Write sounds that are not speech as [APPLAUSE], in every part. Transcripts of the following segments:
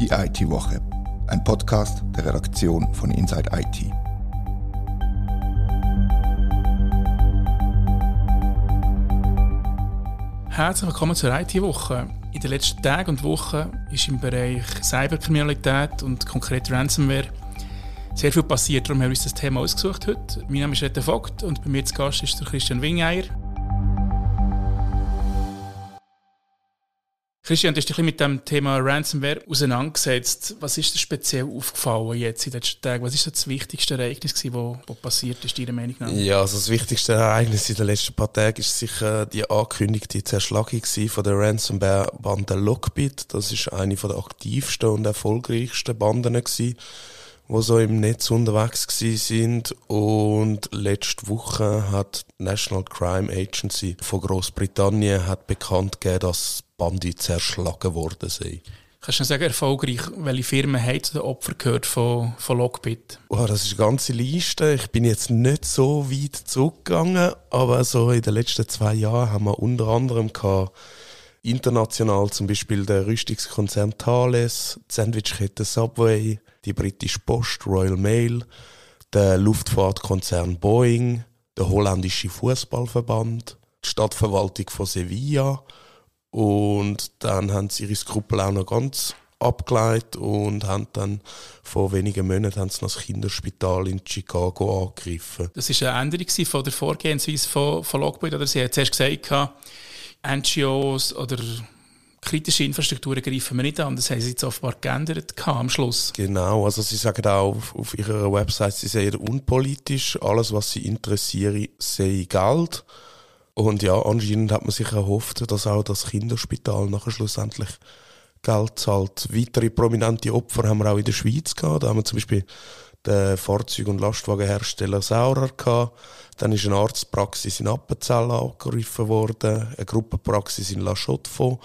Die IT-Woche, ein Podcast der Redaktion von Inside IT. Herzlich willkommen zur IT-Woche. In den letzten Tagen und Wochen ist im Bereich Cyberkriminalität und konkret Ransomware sehr viel passiert. Darum haben wir uns das Thema ausgesucht heute. Mein Name ist Rette Vogt und bei mir zu Gast ist der Christian Wingeier. Christian, du hast dich mit dem Thema Ransomware auseinandergesetzt. Was ist dir speziell aufgefallen jetzt in den Tagen? Was ist das wichtigste Ereignis, das passiert ist, deiner Meinung nach? Ja, also das wichtigste Ereignis in den letzten paar Tagen ist sicher die angekündigte Zerschlagung von der Ransomware-Bande Lockbit. Das ist eine der aktivsten und erfolgreichsten Banden die so im Netz unterwegs sind und letzte Woche hat die National Crime Agency von Großbritannien bekannt gegeben, dass Bandi zerschlagen worden sind. Kannst du sagen, erfolgreich, welche Firmen haben zu den Opfern gehört von, von Lockbit? Oh, das ist eine ganze Liste. Ich bin jetzt nicht so weit zurückgegangen, aber so in den letzten zwei Jahren haben wir unter anderem gehabt, international zum Beispiel der Rüstungskonzern Thales, die Sandwichkette Subway, die britische Post, Royal Mail, der Luftfahrtkonzern Boeing, der holländische Fußballverband, die Stadtverwaltung von Sevilla und dann haben sie ihre Skrupel auch noch ganz abgeleitet und haben dann vor wenigen Monaten haben sie das Kinderspital in Chicago angegriffen. Das ist eine Änderung von der Vorgehensweise von, von Lockbit, oder sie hat zuerst gesagt, NGOs oder kritische Infrastrukturen greifen wir nicht an. Das haben sie jetzt offenbar geändert am Schluss. Genau, also sie sagen auch auf, auf ihrer Website, sie seien unpolitisch. Alles, was sie interessiere, sei Geld. Und ja, anscheinend hat man sich erhofft, dass auch das Kinderspital nachher schlussendlich Geld zahlt. Weitere prominente Opfer haben wir auch in der Schweiz gehabt. Da haben wir zum Beispiel den Fahrzeug- und Lastwagenhersteller Saurer gehabt. Dann ist eine Arztpraxis in Appenzell angegriffen worden, eine Gruppenpraxis in La Chaux-de-Fonds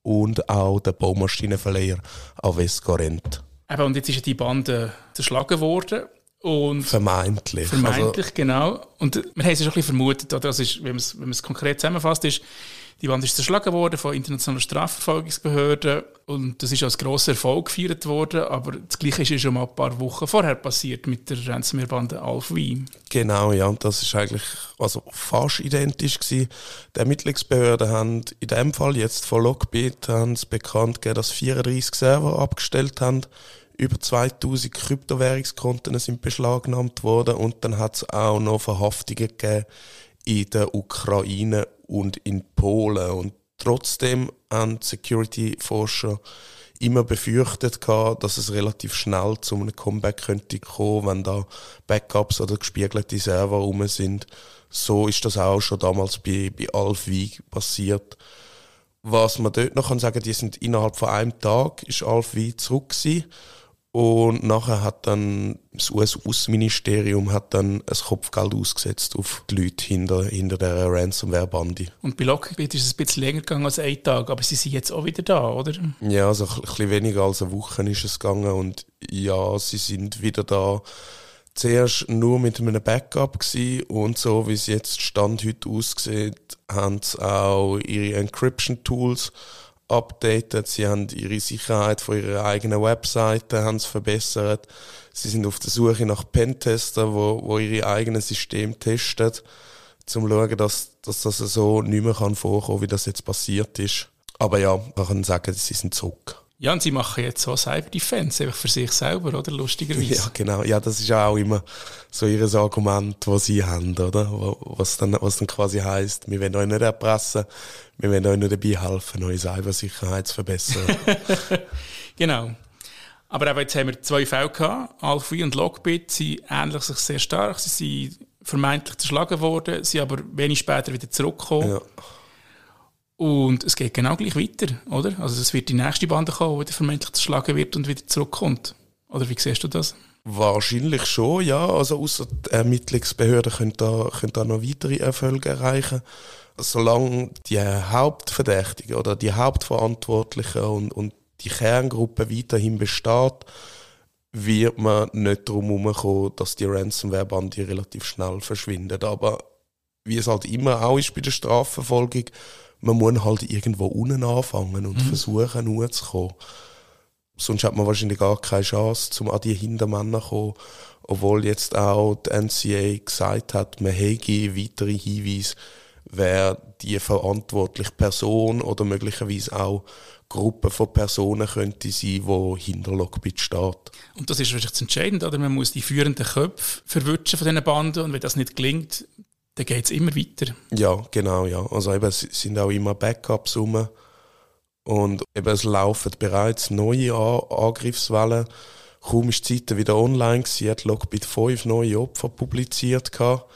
und auch der Baumaschinenverleiher Avescorent. Eben, und jetzt ist die Bande zerschlagen worden. Und vermeintlich. Vermeintlich, also, genau. Und wir haben es schon ein bisschen vermutet, oder? Das ist, wenn man es, konkret zusammenfasst, ist, die Wand ist zerschlagen worden von internationalen Strafverfolgungsbehörden und das ist als grosser Erfolg gefeiert worden, aber das Gleiche ist schon mal ein paar Wochen vorher passiert mit der Ransomware-Bande Alf Wien. Genau, ja, und das ist eigentlich also fast identisch gewesen. Die Ermittlungsbehörden haben in dem Fall jetzt von Lockbit haben bekannt gegeben, dass 34 Server abgestellt haben über 2000 Kryptowährungskonten sind beschlagnahmt worden und dann hat es auch noch Verhaftungen gegeben in der Ukraine und in Polen. Und trotzdem haben Security-Forscher immer befürchtet gehabt, dass es relativ schnell zu einem Comeback könnte kommen, wenn da Backups oder gespiegelte Server rum sind. So ist das auch schon damals bei, bei Alfwi passiert. Was man dort noch kann sagen, die sind innerhalb von einem Tag ist Alfwi zurück gewesen. Und nachher hat dann das US-Außenministerium hat dann ein Kopfgeld ausgesetzt auf die Leute hinter, hinter der Ransomware-Bande. Und bei Lockbit ist es ein bisschen länger gegangen als ein Tag, aber sie sind jetzt auch wieder da, oder? Ja, also ein bisschen weniger als eine Woche ist es gegangen und ja, sie sind wieder da. Zuerst nur mit einem Backup gewesen und so wie es jetzt Stand heute aussieht, haben sie auch ihre Encryption-Tools updated, sie haben ihre Sicherheit von ihrer eigenen Webseite haben verbessert. Sie sind auf der Suche nach Pentester, wo, wo ihre eigenen Systeme testen, um zu schauen, dass, dass das so nicht mehr kann vorkommen, wie das jetzt passiert ist. Aber ja, man kann sagen, sie sind zurück. Ja, und sie machen jetzt so Cyber Defense, einfach für sich selber, oder? Lustigerweise. Ja, genau. Ja, das ist auch immer so ihr Argument, das sie haben, oder? Was dann, was dann quasi heisst, wir wollen euch nicht erpressen, wir wollen euch nicht dabei helfen, eure Cybersicherheit zu verbessern. [LAUGHS] genau. Aber auch jetzt haben wir zwei Fälle gehabt. Alphi und Lockbit sie ähnlich sich sehr stark. Sie sind vermeintlich zerschlagen worden, sie aber wenig später wieder zurückgekommen. Ja. Und es geht genau gleich weiter, oder? Also es wird die nächste Bande kommen, die vermeintlich zerschlagen wird und wieder zurückkommt. Oder wie siehst du das? Wahrscheinlich schon, ja. Also außer die Ermittlungsbehörden können da, können da noch weitere Erfolge erreichen. Solange die Hauptverdächtigen oder die Hauptverantwortlichen und, und die Kerngruppe weiterhin besteht, wird man nicht darum herumkommen, dass die Ransomware-Bande relativ schnell verschwindet. Aber wie es halt immer auch ist bei der Strafverfolgung, man muss halt irgendwo unten anfangen und mhm. versuchen, hochzukommen. sonst hat man wahrscheinlich gar keine Chance, um an die Hintermänner zu kommen. Obwohl jetzt auch die NCA gesagt hat, man hätte weitere Hinweise, wer die verantwortliche Person oder möglicherweise auch Gruppe von Personen könnte sein, die hinter Lockbit steht. Und das ist wahrscheinlich entscheidend, oder? Man muss die führenden Köpfe verwutschen von diesen Banden und wenn das nicht gelingt, dann geht es immer weiter. Ja, genau, ja. Also eben, es sind auch immer Backups rum. Und eben, es laufen bereits neue Angriffswellen. Kaum ist die Seite wieder online gewesen, hat Lockbit fünf neue Opfer publiziert gehabt.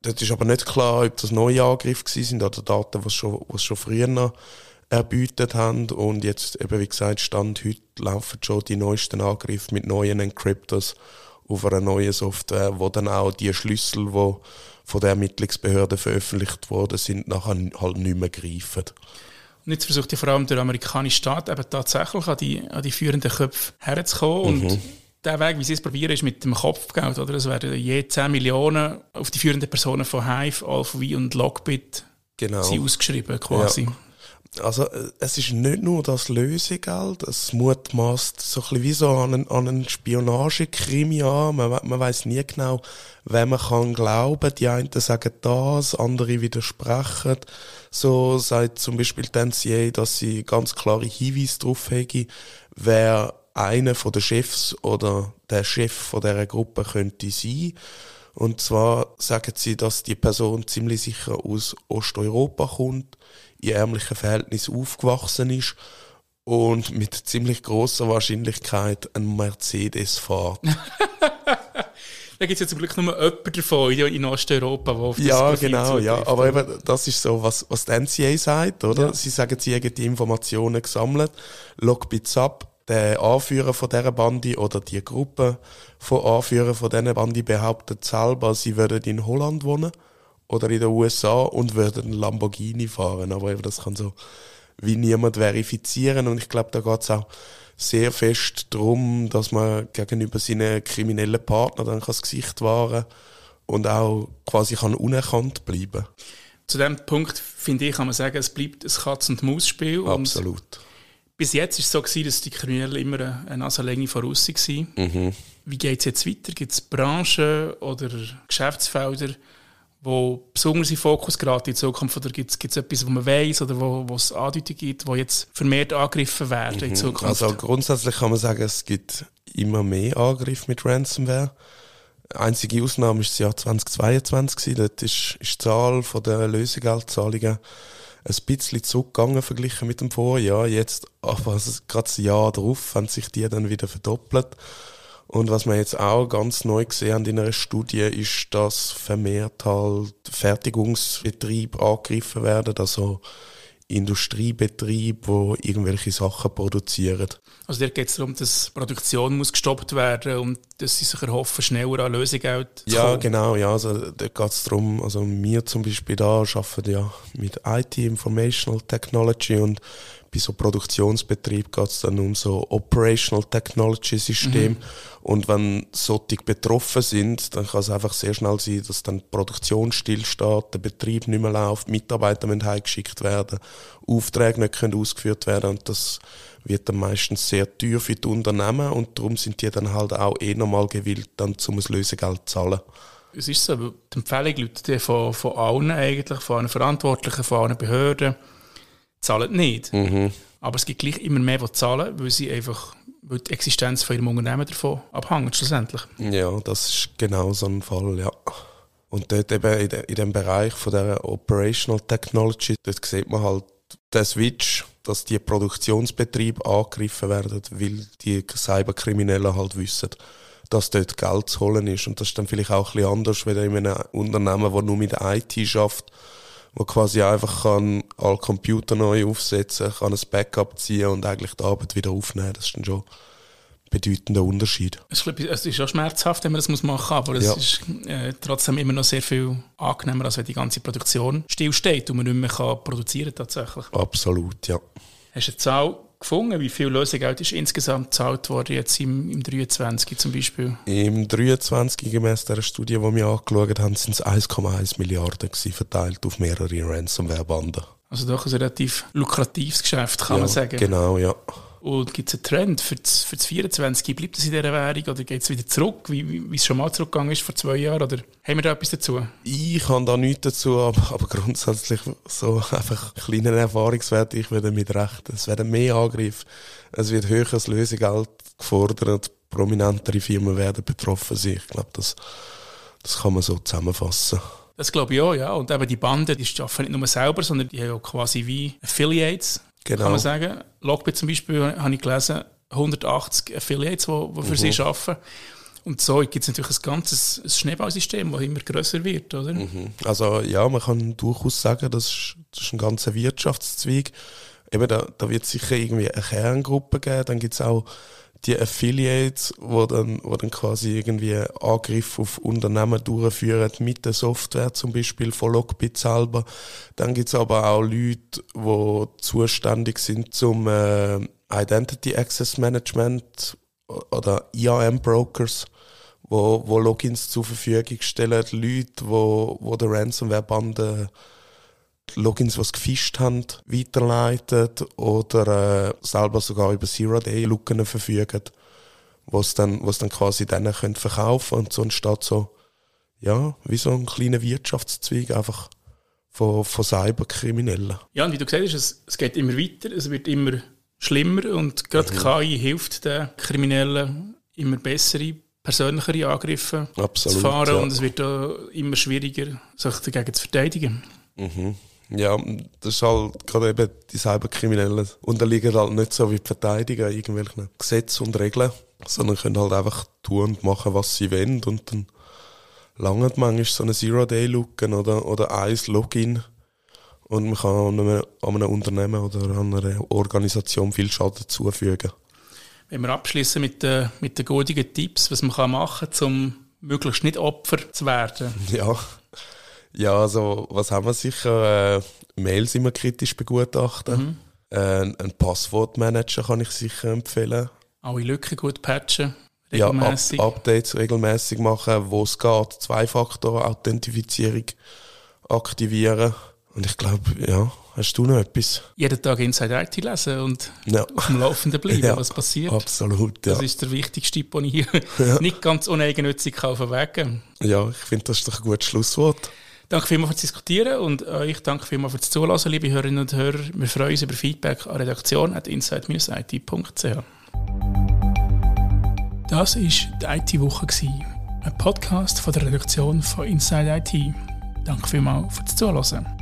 Das ist aber nicht klar, ob das neue Angriffe sind oder Daten, die schon, schon früher noch haben. Und jetzt, eben wie gesagt, Stand heute laufen schon die neuesten Angriffe mit neuen Encryptors auf einer neuen Software, wo dann auch die Schlüssel, die von der Ermittlungsbehörde veröffentlicht worden sind, nachher halt nicht mehr greifen. Und jetzt versucht ja vor allem der amerikanische Staat eben tatsächlich an die, an die führenden Köpfe herzukommen. Mhm. Und der Weg, wie sie es probieren, ist mit dem Kopfgeld. Oder? Es werden je 10 Millionen auf die führenden Personen von Hive, AlphaV und Lockbit genau. ausgeschrieben quasi. Ja. Also äh, es ist nicht nur das Lösegeld, es mutmaßt so ein bisschen wie so an einen, einen Spionagekrimi an. Man, man weiß nie genau, wem man kann glauben. Die einen sagen das, andere widersprechen. So sagt zum Beispiel NCA, dass sie ganz klare Hinweise darauf haben, wer einer von den Chefs oder der Chef von dieser Gruppe könnte sein. Und zwar sagen sie, dass die Person ziemlich sicher aus Osteuropa kommt, in ärmlichen Verhältnissen aufgewachsen ist und mit ziemlich großer Wahrscheinlichkeit einen Mercedes fährt. [LAUGHS] Da gibt es ja zum Glück nur jemanden davon in Osteuropa, der auf das Ja, Profil genau, ja. Aber eben, das ist so, was, was die NCA sagt, oder? Ja. Sie sagen, sie haben die Informationen gesammelt, Logbits ab, der Anführer von dieser Bande oder die Gruppe von Anführern von dieser Bande behauptet selber, sie würden in Holland wohnen oder in den USA und würden Lamborghini fahren. Aber eben, das kann so wie niemand verifizieren. Und ich glaube, da geht es auch sehr fest darum, dass man gegenüber seinen kriminellen Partnern dann das Gesicht wahren und auch quasi kann unerkannt bleiben. Zu dem Punkt, finde ich, kann man sagen, es bleibt ein Katz-und-Maus-Spiel. Absolut. Bis jetzt war es so, gewesen, dass die Kriminellen immer eine Nasenlänge voraus waren. Mhm. Wie geht es jetzt weiter? Gibt es Branchen oder Geschäftsfelder, wo besonders in Fokus gerade in Zukunft? Oder gibt es etwas, wo man weiß oder wo, es Andeutungen gibt, wo jetzt vermehrt angegriffen werden in mhm. Zukunft? Also grundsätzlich kann man sagen, es gibt immer mehr Angriffe mit Ransomware. Einzige Ausnahme ist das Jahr 2022. Dort ist, ist die Zahl der Lösegeldzahlungen ein bisschen zurückgegangen verglichen mit dem Vorjahr. Jetzt, aber gerade das Jahr darauf, haben sich die dann wieder verdoppelt. Und was wir jetzt auch ganz neu gesehen haben in einer Studie, ist, dass vermehrt halt Fertigungsbetriebe angegriffen werden, also Industriebetriebe, wo irgendwelche Sachen produzieren. Also da geht es darum, dass Produktion muss gestoppt werden und dass sie sich erhoffen, schneller an Lösegeld zu Ja, genau, ja, also da geht es darum, also wir zum Beispiel da arbeiten ja mit IT, Informational Technology und bei so Produktionsbetrieb geht es dann um so Operational Technology System. Mhm. Und wenn solche betroffen sind, dann kann es einfach sehr schnell sein, dass dann die Produktion stillsteht, der Betrieb nicht mehr läuft, Mitarbeiter müssen heimgeschickt werden, Aufträge nicht können ausgeführt werden und das wird dann meistens sehr teuer für die Unternehmen und darum sind die dann halt auch eh nochmal gewillt, dann zum Lösegeld zu zahlen. Es ist so, die Empfehlung Leute von, von allen eigentlich, von allen Verantwortlichen, von allen Behörden, zahlen nicht. Mhm. Aber es gibt gleich immer mehr, die zahlen, weil sie einfach weil die Existenz von ihrem Unternehmen davon abhängt, schlussendlich. Ja, das ist genau so ein Fall, ja. Und dort eben in, de, in dem Bereich von der Operational Technology, dort sieht man halt den Switch, dass die Produktionsbetriebe angegriffen werden, weil die Cyberkriminellen halt wissen, dass dort Geld zu holen ist. Und das ist dann vielleicht auch ein bisschen anders, wenn in einem Unternehmen, das nur mit IT schafft, wo quasi einfach kann alle Computer neu aufsetzen, kann ein Backup ziehen und eigentlich die Arbeit wieder aufnehmen. Das ist dann schon ein bedeutender Unterschied. Es ist schon schmerzhaft, wenn man das machen muss, aber es ja. ist äh, trotzdem immer noch sehr viel angenehmer, als wenn die ganze Produktion stillsteht und man nicht mehr kann produzieren tatsächlich. Absolut, ja. Hast du eine Zahl gefunden? Wie viel Lösegeld ist insgesamt gezahlt worden, jetzt im, im 23 zum Beispiel? Im 23, gemäß der Studie, die wir angeschaut haben, sind es 1,1 Milliarden gewesen, verteilt auf mehrere Ransomware-Banden. Also doch ein relativ lukratives Geschäft, kann ja, man sagen. Genau, ja. Und gibt es einen Trend für das, für das 24? Bleibt es in dieser Währung oder geht es wieder zurück, wie, wie es schon mal zurückgegangen ist vor zwei Jahren? Oder haben wir da etwas dazu? Ich habe da nichts dazu, aber, aber grundsätzlich so einfach kleiner Erfahrungswert, ich würde mit recht. Es werden mehr Angriffe, es wird höheres Lösegeld gefordert, prominentere Firmen werden betroffen sein. Ich glaube, das, das kann man so zusammenfassen. Das glaube ich auch, ja. Und eben die Bande, die arbeiten nicht nur selber, sondern die haben auch quasi wie Affiliates, genau. kann man sagen. Logbit zum Beispiel, habe ich gelesen, 180 Affiliates, die, die für mhm. sie arbeiten. Und so gibt es natürlich ein ganzes Schneeballsystem, das immer größer wird, oder? Mhm. Also ja, man kann durchaus sagen, das ist, das ist ein ganzer Wirtschaftszweig. Eben, da, da wird es sicher irgendwie eine Kerngruppe geben, dann gibt es auch die Affiliates, wo dann, wo dann quasi irgendwie Angriffe auf Unternehmen durchführen mit der Software, zum Beispiel von Lockbit selber. Dann gibt es aber auch Leute, die zuständig sind zum äh, Identity Access Management oder IAM Brokers, wo, wo Logins zur Verfügung stellen, Leute, wo, wo der Ransomware-Bande Logins, die sie gefischt haben, weiterleitet oder äh, selber sogar über Zero-Day-Looken verfügen, wo es dann, wo's dann quasi denen können verkaufen und so entsteht so, ja, wie so ein kleiner Wirtschaftszweig einfach von, von Cyberkriminellen. Ja, und wie du gesagt hast, es, es geht immer weiter, es wird immer schlimmer und gerade mhm. KI hilft den Kriminellen immer bessere persönlichere Angriffe Absolut, zu fahren ja. und es wird immer schwieriger, sich dagegen zu verteidigen. Mhm. Ja, das ist halt gerade eben die Cyberkriminellen. Unterliegen halt nicht so wie die Verteidiger irgendwelchen Gesetzen und Regeln, sondern können halt einfach tun und machen, was sie wollen. Und dann langt manchmal so eine Zero-Day-Looken oder, oder ein Login. Und man kann an einem, an einem Unternehmen oder an einer Organisation viel Schaden zufügen. Wenn wir abschließen mit den, mit den guten Tipps, was man machen kann, um möglichst nicht Opfer zu werden. Ja, ja, also was haben wir sicher? Äh, Mails immer kritisch begutachten. Mhm. Äh, ein Passwortmanager kann ich sicher empfehlen. Alle Lücken gut patchen. Regelmäßig. Ja, Up Updates regelmäßig machen, wo es geht. Zwei-Faktor-Authentifizierung aktivieren. Und ich glaube, ja, hast du noch etwas? Jeden Tag Inside IT lesen und ja. auf dem Laufenden bleiben, [LAUGHS] ja, was passiert. Absolut, ja. Das ist der wichtigste Tipp, den ich hier [LAUGHS] nicht ganz uneigennützig Weg Ja, ich finde, das ist doch ein gutes Schlusswort. Danke vielmals fürs Diskutieren und euch danke vielmals fürs Zuhören, liebe Hörerinnen und Hörer. Wir freuen uns über Feedback an redaktion.inside-it.ch. Das war die IT-Woche, ein Podcast von der Redaktion von Inside IT. Danke vielmals fürs Zuhören.